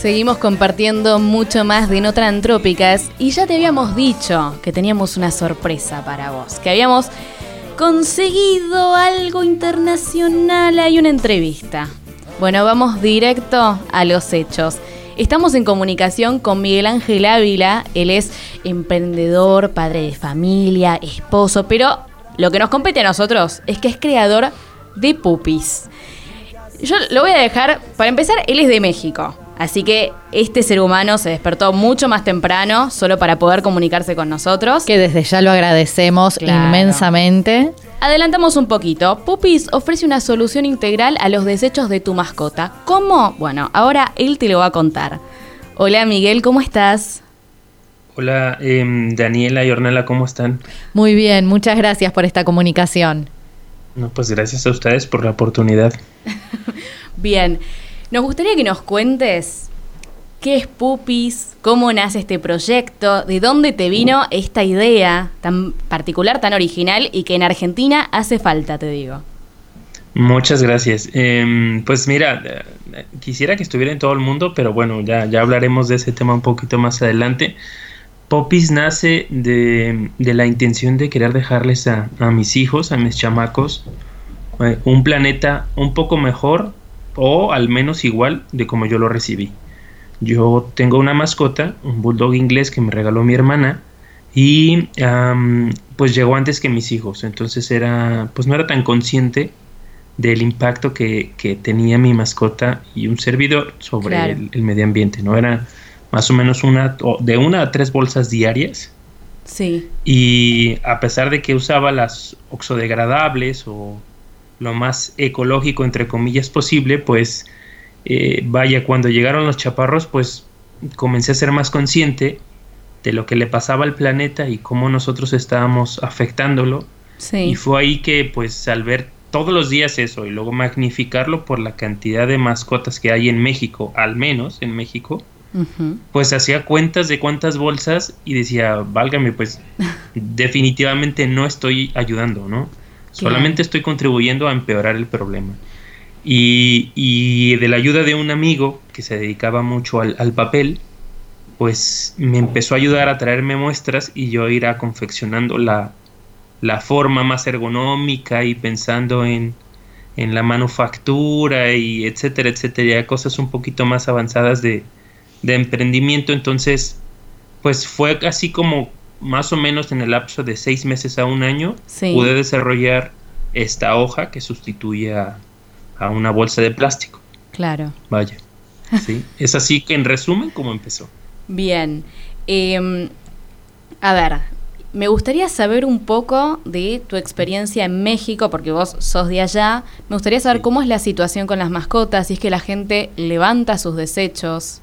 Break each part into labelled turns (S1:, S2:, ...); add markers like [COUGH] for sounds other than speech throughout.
S1: Seguimos compartiendo mucho más de Notran Antrópicas y ya te habíamos dicho que teníamos una sorpresa para vos, que habíamos conseguido algo internacional, hay una entrevista. Bueno, vamos directo a los hechos. Estamos en comunicación con Miguel Ángel Ávila, él es emprendedor, padre de familia, esposo, pero lo que nos compete a nosotros es que es creador de pupis. Yo lo voy a dejar, para empezar, él es de México. Así que este ser humano se despertó mucho más temprano solo para poder comunicarse con nosotros.
S2: Que desde ya lo agradecemos
S1: Claro.
S2: inmensamente.
S1: Adelantamos un poquito. Pupis ofrece una solución integral a los desechos de tu mascota. ¿Cómo? Bueno, ahora él te lo va a contar. Hola Miguel, ¿cómo estás?
S3: Hola, em, Daniela y Ornella, ¿cómo están?
S2: Muy bien, muchas gracias por esta comunicación.
S3: No, pues gracias a ustedes por la oportunidad. [LAUGHS]
S1: Bien, nos gustaría que nos cuentes qué es Pupis, cómo nace este proyecto, de dónde te vino esta idea tan particular, tan original y que en Argentina hace falta, te digo.
S3: Muchas gracias. Em, pues mira, quisiera que estuviera en todo el mundo, pero bueno, ya, ya hablaremos de ese tema un poquito más adelante. Popis nace de, de la intención de querer dejarles a, a mis hijos, a mis chamacos, eh, un planeta un poco mejor o al menos igual de como yo lo recibí. Yo tengo una mascota, un bulldog inglés que me regaló mi hermana y pues llegó antes que mis hijos, entonces era pues no era tan consciente del impacto que, que tenía mi mascota y un servidor sobre
S1: Claro.
S3: el, el medio ambiente, ¿no? Era más o menos una o de una a tres bolsas diarias
S1: Sí,
S3: y a pesar de que usaba las oxodegradables o lo más ecológico entre comillas posible, pues eh, vaya, cuando llegaron los chaparros, pues comencé a ser más consciente de lo que le pasaba al planeta y cómo nosotros estábamos afectándolo.
S1: sí.
S3: Y fue ahí que, pues, al ver todos los días eso y luego magnificarlo por la cantidad de mascotas que hay en México, al menos en México, Pues hacía cuentas de cuántas bolsas y decía, válgame, pues [LAUGHS] definitivamente no estoy ayudando, ¿no? Solamente estoy contribuyendo a empeorar el problema. Y, y de la ayuda de un amigo que se dedicaba mucho al, al papel, pues me empezó a ayudar a traerme muestras y yo ir a confeccionando la, la forma más ergonómica y pensando en, en la manufactura y etcétera, etcétera, cosas un poquito más avanzadas de, de emprendimiento. Entonces, pues fue así como más o menos en el lapso de seis meses a un año,
S1: Sí.
S3: pude desarrollar esta hoja que sustituye a, a una bolsa de plástico.
S1: Claro.
S3: Vaya. Sí. [LAUGHS] es así que en resumen cómo empezó.
S1: Bien. Eh, a ver, me gustaría saber un poco de tu experiencia en México, porque vos sos de allá. Me gustaría saber cómo es la situación con las mascotas, si es que la gente levanta sus desechos.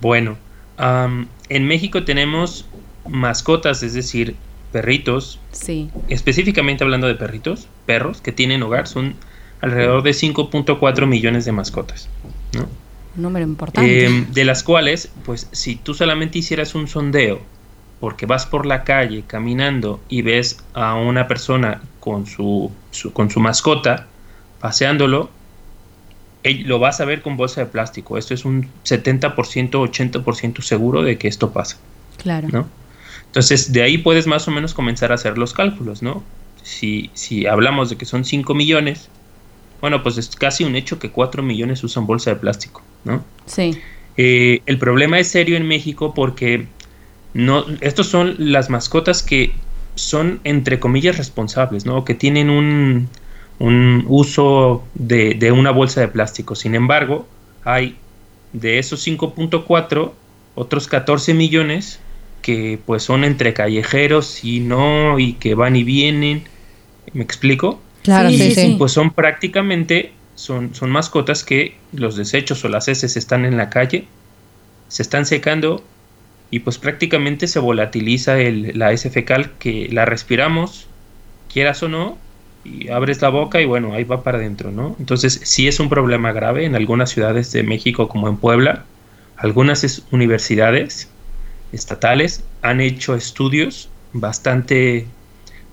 S3: Bueno, en México tenemos mascotas, es decir, perritos,
S1: Sí,
S3: específicamente hablando de perritos, perros que tienen hogar, son alrededor de 5.4 millones de mascotas, ¿no?
S1: un número importante.
S3: Eh, de las cuales, pues si tú solamente hicieras un sondeo, porque vas por la calle caminando y ves a una persona con su, su- con su mascota paseándolo, lo vas a ver con bolsa de plástico. Esto es un 70%, 80% seguro de que esto pasa.
S1: claro.
S3: ¿no? Entonces, de ahí puedes más o menos comenzar a hacer los cálculos, ¿no? Si, si hablamos de que son 5 millones, bueno, pues es casi un hecho que 4 millones usan bolsa de plástico, ¿no?
S1: Sí,
S3: Eh, el problema es serio en México porque no, estos son las mascotas que son entre comillas responsables, ¿no? Que tienen un, un uso de, de una bolsa de plástico. Sin embargo, hay de esos 5.4, otros 14 millones que pues son entre callejeros y no, y que van y vienen. ¿Me explico?
S2: Claro,
S1: Sí,
S2: sí.
S3: Pues son prácticamente son, son mascotas que los desechos o las heces están en la calle, se están secando y pues prácticamente se volatiliza el, la S fecal que la respiramos, quieras o no, y abres la boca y bueno, ahí va para adentro, ¿no? Entonces sí es un problema grave en algunas ciudades de México como en Puebla, algunas universidades estatales han hecho estudios bastante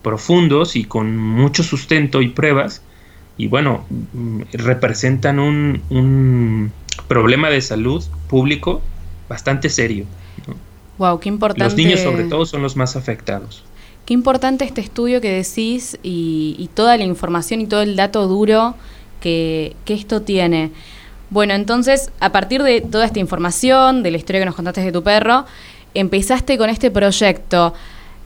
S3: profundos y con mucho sustento y pruebas y bueno, mm, representan un, un problema de salud público bastante serio.
S1: Wow, qué importante.
S3: Los niños sobre todo son los más afectados.
S1: Qué importante este estudio que decís y, toda la información y todo el dato duro que, que, esto tiene. Bueno, entonces, a partir de toda esta información, de la historia que nos contaste de tu perro, empezaste con este proyecto.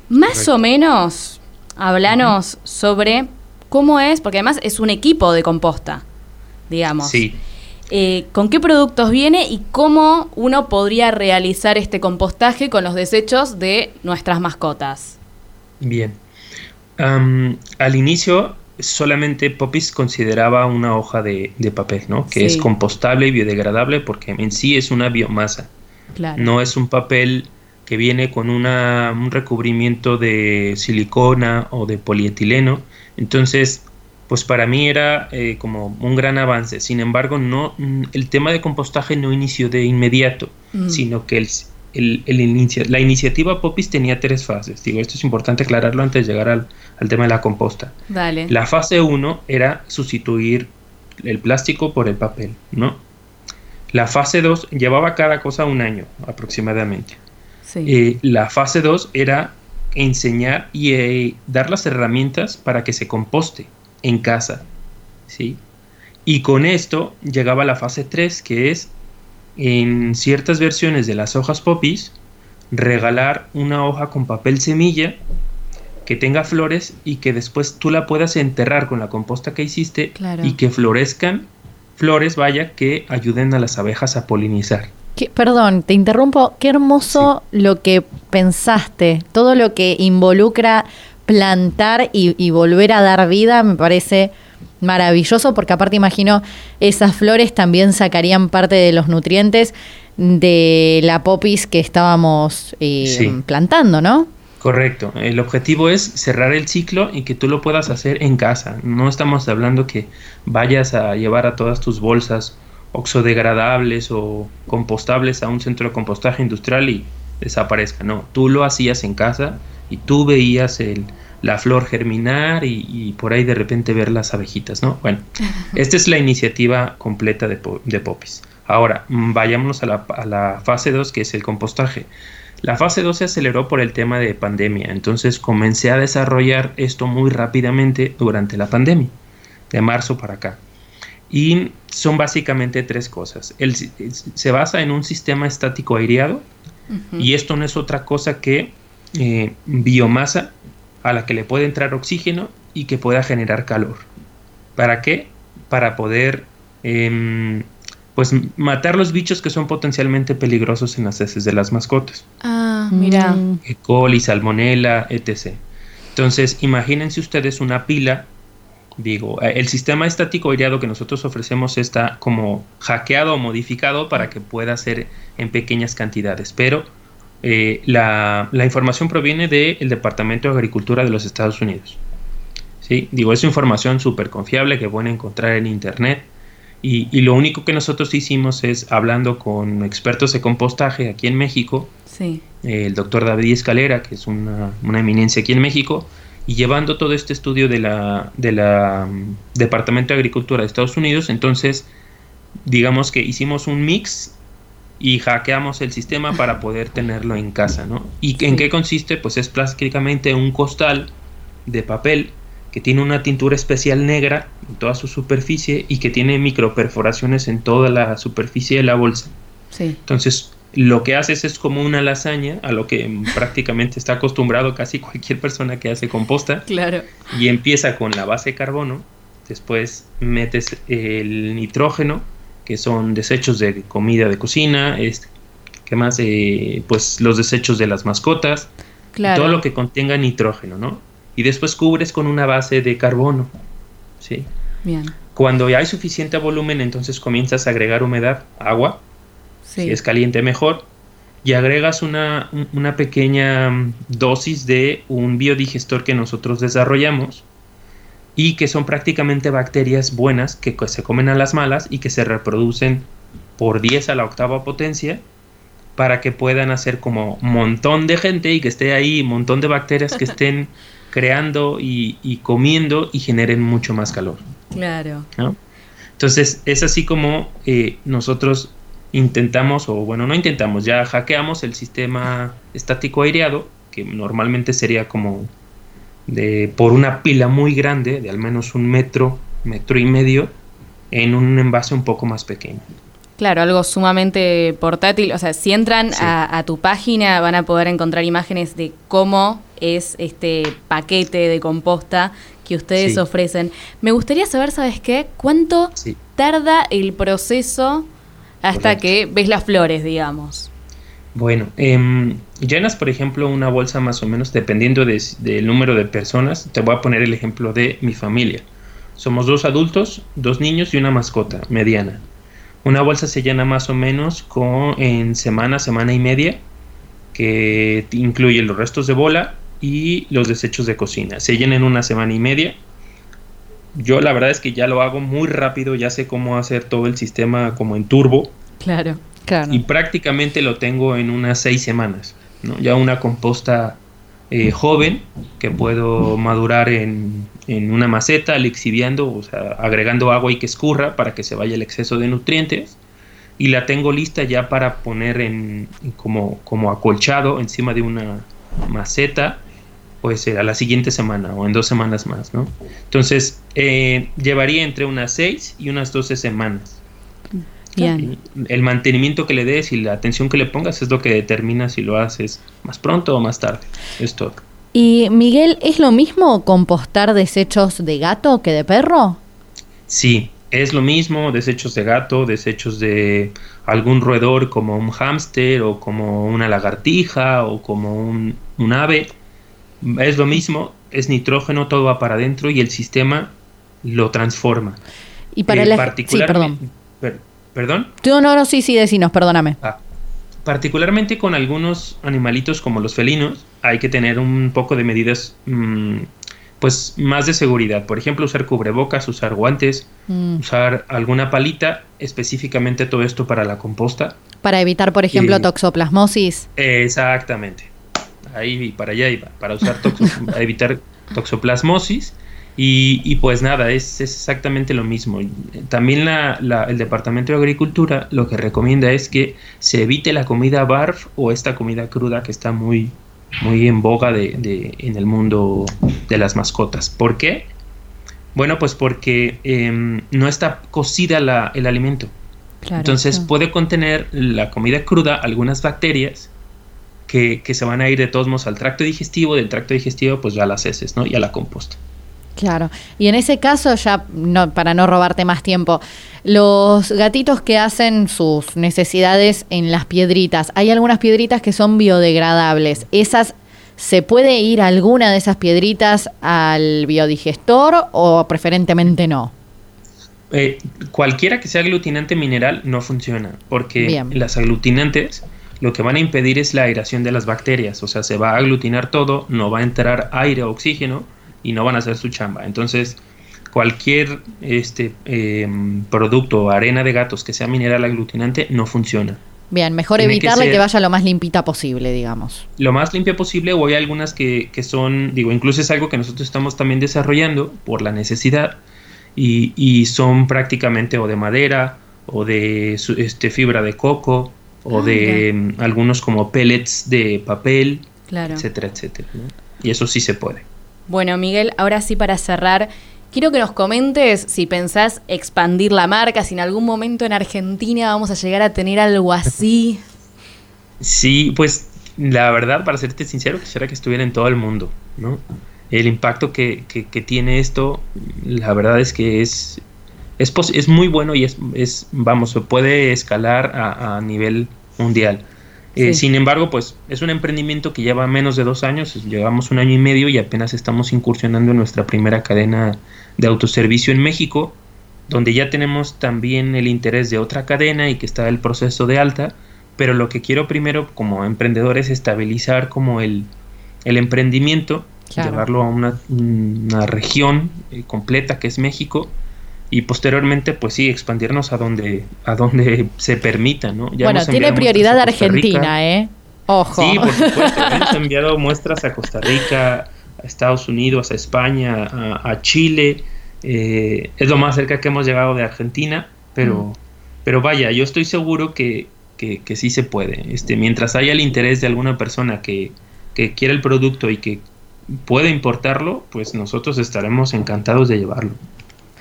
S1: Más o menos, hablanos sobre cómo es, porque además es un equipo de composta, digamos.
S3: Sí.
S1: Eh, ¿Con qué productos viene y cómo uno podría realizar este compostaje con los desechos de nuestras mascotas?
S3: Bien. al inicio solamente Popis consideraba una hoja de, papel, ¿no? Que es compostable y biodegradable porque en sí es una biomasa. No es un papel que viene con una, un recubrimiento de silicona o de polietileno. Entonces, pues para mí era eh, como un gran avance. Sin embargo, no, el tema de compostaje no inició de inmediato, mm. sino que el, la iniciativa Popis tenía tres fases. Digo, esto es importante aclararlo antes de llegar al, tema de la composta. La fase 1 era sustituir el plástico por el papel, ¿no? La fase 2 llevaba cada cosa un año aproximadamente. Eh, la fase 2 era enseñar y eh, dar las herramientas para que se composte en casa. ¿sí? Y con esto llegaba la fase 3, que es en ciertas versiones de las hojas popis, regalar una hoja con papel semilla que tenga flores y que después tú la puedas enterrar con la composta que hiciste y que florezcan flores, vaya, que ayuden a las abejas a polinizar.
S2: perdón, te interrumpo. Qué hermoso lo que pensaste, todo lo que involucra plantar y, volver a dar vida me parece maravilloso porque aparte imagino esas flores también sacarían parte de los nutrientes de la popis que estábamos eh, plantando, ¿no?
S3: Correcto. El objetivo es cerrar el ciclo y que tú lo puedas hacer en casa. No estamos hablando que vayas a llevar a todas tus bolsas oxodegradables o compostables a un centro de compostaje industrial y desaparezca. No, tú lo hacías en casa y tú veías el, la flor germinar y, por ahí de repente ver las abejitas, ¿no? Bueno, [LAUGHS] esta es la iniciativa completa de, de Popis. Ahora, mm, vayámonos a la, a la fase 2, que es el compostaje. La fase 2 se aceleró por el tema de pandemia, entonces comencé a desarrollar esto muy rápidamente durante la pandemia, de marzo para acá. Y son básicamente tres cosas. El, se basa en un sistema estático aireado, y esto no es otra cosa que eh, biomasa a la que le puede entrar oxígeno y que pueda generar calor. ¿Para qué? Para poder em, pues matar los bichos que son potencialmente peligrosos en las heces de las mascotas.
S1: Ah, mira.
S3: E. coli, salmonella, etc. Entonces, imagínense ustedes una pila, digo, eh, el sistema estático aireado que nosotros ofrecemos está como hackeado o modificado para que pueda ser en pequeñas cantidades, pero eh, la, información proviene del Departamento de Agricultura de los Estados Unidos. ¿Sí? Digo, es información súper confiable que pueden encontrar en Internet. Y, lo único que nosotros hicimos es, hablando con expertos de compostaje aquí en México, el doctor David Escalera, que es una, eminencia aquí en México, y llevando todo este estudio de la, de la mm, Departamento de Agricultura de Estados Unidos, entonces digamos que hicimos un mix y hackeamos el sistema para poder tenerlo en casa, ¿no? ¿Y en qué consiste? Pues es prácticamente un costal de papel que tiene una tintura especial negra en toda su superficie y que tiene microperforaciones en toda la superficie de la bolsa.
S1: Sí.
S3: Entonces, lo que haces es como una lasaña, a lo que prácticamente está acostumbrado casi cualquier persona que hace composta.
S1: Claro.
S3: Y empieza con la base de carbono, después metes el nitrógeno, que son desechos de comida de cocina, es, ¿qué más? Eh, pues los desechos de las mascotas, todo lo que contenga nitrógeno, ¿no? Y después cubres con una base de carbono, ¿sí?
S1: Bien.
S3: Cuando ya hay suficiente volumen, entonces comienzas a agregar humedad, agua. Si es caliente, mejor. Y agregas una, una pequeña mm, dosis de un biodigestor que nosotros desarrollamos y que son prácticamente bacterias buenas que se comen a las malas y que se reproducen por 10 a la octava potencia para que puedan hacer como un montón de gente y que esté ahí un montón de bacterias que estén [LAUGHS] creando y, comiendo y generen mucho más calor.
S1: Claro.
S3: Entonces es así como eh, nosotros intentamos, o bueno, no intentamos, ya hackeamos el sistema estático aireado, que normalmente sería como de, por una pila muy grande, de al menos un metro, metro y medio, en un envase un poco más pequeño.
S1: Claro, algo sumamente portátil. O sea, si entran a, tu página van a poder encontrar imágenes de cómo es este paquete de composta que ustedes ofrecen. Me gustaría saber, ¿sabes qué? ¿Cuánto tarda el proceso hasta que ves las flores, digamos?
S3: Bueno, eh, llenas, por ejemplo, una bolsa más o menos, dependiendo del número de personas. Te voy a poner el ejemplo de mi familia. Somos dos adultos, dos niños y una mascota mediana. Una bolsa se llena más o menos con, en semana, semana y media, que incluye los restos de bola y los desechos de cocina. Se llena en una semana y media. Yo la verdad es que ya lo hago muy rápido, ya sé cómo hacer todo el sistema como en turbo.
S1: Claro.
S3: Y prácticamente lo tengo en unas seis semanas. ¿no? Ya una composta eh, joven que puedo madurar en, una maceta, lixiviando, o sea, agregando agua y que escurra para que se vaya el exceso de nutrientes. Y la tengo lista ya para poner en, como, como acolchado encima de una maceta pues a la siguiente semana o en dos semanas más, ¿no? Entonces, eh, llevaría entre unas seis y unas doce semanas. El mantenimiento que le des y la atención que le pongas es lo que determina si lo haces más pronto o más tarde. Es todo.
S2: Y Miguel, ¿es lo mismo compostar desechos de gato que de perro?
S3: Sí, es lo mismo, desechos de gato, desechos de algún roedor como un hámster o como una lagartija o como un, ave. Es lo mismo, es nitrógeno, todo va para adentro y el sistema lo transforma.
S2: Y para el particularmente,
S3: ¿Perdón?
S2: No, no, no, sí, sí, decinos, perdóname. Ah,
S3: particularmente con algunos animalitos como los felinos, hay que tener un poco de medidas mm, pues más de seguridad. Por ejemplo, usar cubrebocas, usar guantes, mm. usar alguna palita, específicamente todo esto para la composta.
S2: Para evitar, por ejemplo, toxoplasmosis.
S3: Exactamente. Ahí para allá iba, para usar [LAUGHS] evitar toxoplasmosis y, pues nada, es, exactamente lo mismo. También el Departamento de Agricultura lo que recomienda es que se evite la comida barf o esta comida cruda que está muy, muy en boga de, en el mundo de las mascotas. ¿Por qué? Bueno, pues porque em, no está cocida el alimento. Entonces puede contener la comida cruda algunas bacterias que, que, se van a ir de todos modos al tracto digestivo, del tracto digestivo pues ya a las heces, ¿no? Y a la composta.
S2: Claro, y en ese caso, ya no, para no robarte más tiempo, los gatitos que hacen sus necesidades en las piedritas, hay algunas piedritas que son biodegradables. ¿Esas se puede ir alguna de esas piedritas al biodigestor o preferentemente no?
S3: Eh, cualquiera que sea aglutinante mineral no funciona, porque las aglutinantes lo que van a impedir es la aeración de las bacterias, o sea, se va a aglutinar todo, no va a entrar aire o oxígeno y no van a hacer su chamba. Entonces, cualquier este eh, producto o arena de gatos que sea mineral aglutinante no funciona.
S2: Bien, mejor evitarle que, vaya lo más limpita posible, digamos.
S3: Lo más limpia posible, o hay algunas que, que, son, digo, incluso es algo que nosotros estamos también desarrollando por la necesidad, y, y son prácticamente o de madera, o de este, fibra de coco, o ah, de mm, algunos como pellets de papel, etcétera, etcétera. Y eso sí se puede.
S1: Bueno, Miguel, ahora sí para cerrar, quiero que nos comentes si pensás expandir la marca, si en algún momento en Argentina vamos a llegar a tener algo así.
S3: Sí, pues la verdad, para serte sincero, quisiera que estuviera en todo el mundo, ¿no? El impacto que, tiene esto, la verdad es que es, es, es muy bueno y es, es, vamos, se puede escalar a nivel mundial. Eh, sin embargo, pues es un emprendimiento que lleva menos de dos años, llevamos un año y medio y apenas estamos incursionando en nuestra primera cadena de autoservicio en México. donde ya tenemos también el interés de otra cadena y que está el proceso de alta, pero lo que quiero primero como emprendedor es estabilizar como el, el emprendimiento, llevarlo a una, región eh, completa que es México y posteriormente pues sí expandirnos a donde a donde [LAUGHS] se permita, ¿no?
S2: bueno, tiene prioridad Argentina, ¿eh? Ojo.
S3: Sí, por [LAUGHS] supuesto. Hemos enviado muestras a Costa Rica, a Estados Unidos, a España, a, Chile. Eh, es lo más cerca que hemos llegado de Argentina, pero, mm. pero vaya, yo estoy seguro que, que, sí se puede. Este, mientras haya el interés de alguna persona que, que quiera el producto y que pueda importarlo, pues nosotros estaremos encantados de llevarlo.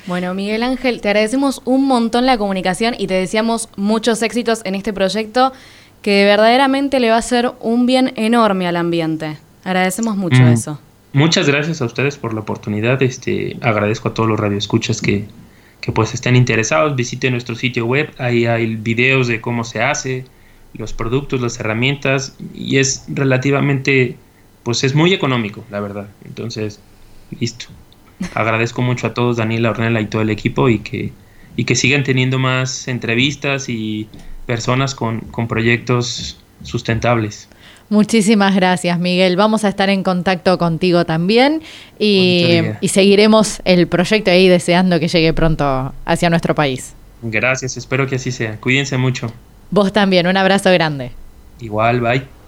S1: Bueno, Miguel Ángel, te agradecemos un montón la comunicación y te deseamos muchos éxitos en este proyecto que verdaderamente le va a hacer un bien enorme al ambiente. Agradecemos mucho mm. eso.
S3: Muchas gracias a ustedes por la oportunidad. Este, agradezco a todos los radioescuchas que, que pues estén interesados. Visiten nuestro sitio web. Ahí hay videos de cómo se hace, los productos, las herramientas y es relativamente, pues es muy económico, la verdad. Entonces, listo. Agradezco mucho a todos, Daniela, Ornella y todo el equipo y que, y que sigan teniendo más entrevistas y personas con, con proyectos sustentables.
S2: Muchísimas gracias, Miguel. Vamos a estar en contacto contigo también y, y, seguiremos el proyecto ahí deseando que llegue pronto hacia nuestro país.
S3: Gracias, espero que así sea. Cuídense mucho.
S2: Vos también, un abrazo grande.
S3: Igual, bye.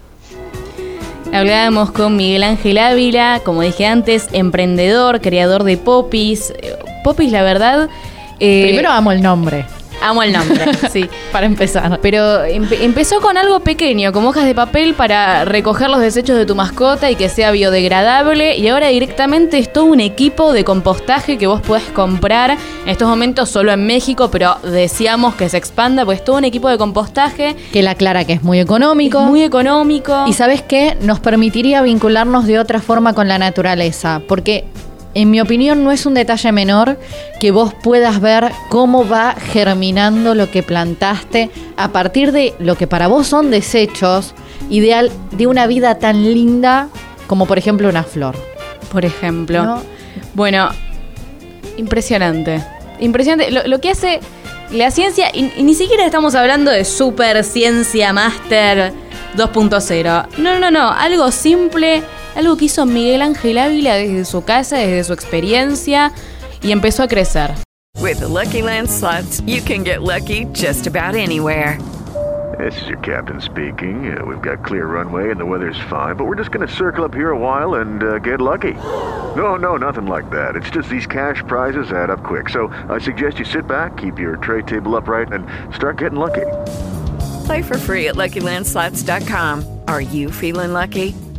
S1: Hablábamos con Miguel Ángel Ávila, como dije antes, emprendedor, creador de Popis. Popis, la verdad...
S2: Eh, Primero amo el nombre.
S1: Amo el nombre, [LAUGHS] sí.
S2: Para empezar.
S1: Pero empezó con algo pequeño, como hojas de papel para recoger los desechos de tu mascota y que sea biodegradable. Y ahora directamente es todo un equipo de compostaje que vos puedes comprar. En estos momentos solo en México, pero deseamos que se expanda, pues todo un equipo de compostaje.
S2: Que la clara que es muy económico.
S1: muy económico.
S2: Y sabes qué? Nos permitiría vincularnos de otra forma con la naturaleza. Porque en mi opinión no es un detalle menor que vos puedas ver cómo va germinando lo que plantaste a partir de lo que para vos son desechos ideal de una vida tan linda como por ejemplo una flor.
S1: Por ejemplo. Bueno, impresionante. Impresionante. Lo, que hace la ciencia, y, ni siquiera estamos hablando de super ciencia máster 2.0. No, no, no. Algo simple algo que hizo Miguel Ángel Ávila desde su casa, desde su experiencia y empezó a crecer.
S4: With the Lucky Land slots, you can get lucky just about anywhere.
S5: This is your captain speaking. Uh, we've got clear runway and the weather's fine, but we're just going to circle up here a while and uh, get lucky. No, no, nothing like that. It's just these cash prizes add up quick. So I suggest you sit back, keep your tray table upright, and start getting lucky.
S4: Play for free at LuckyLandSlots.com. Are you feeling lucky?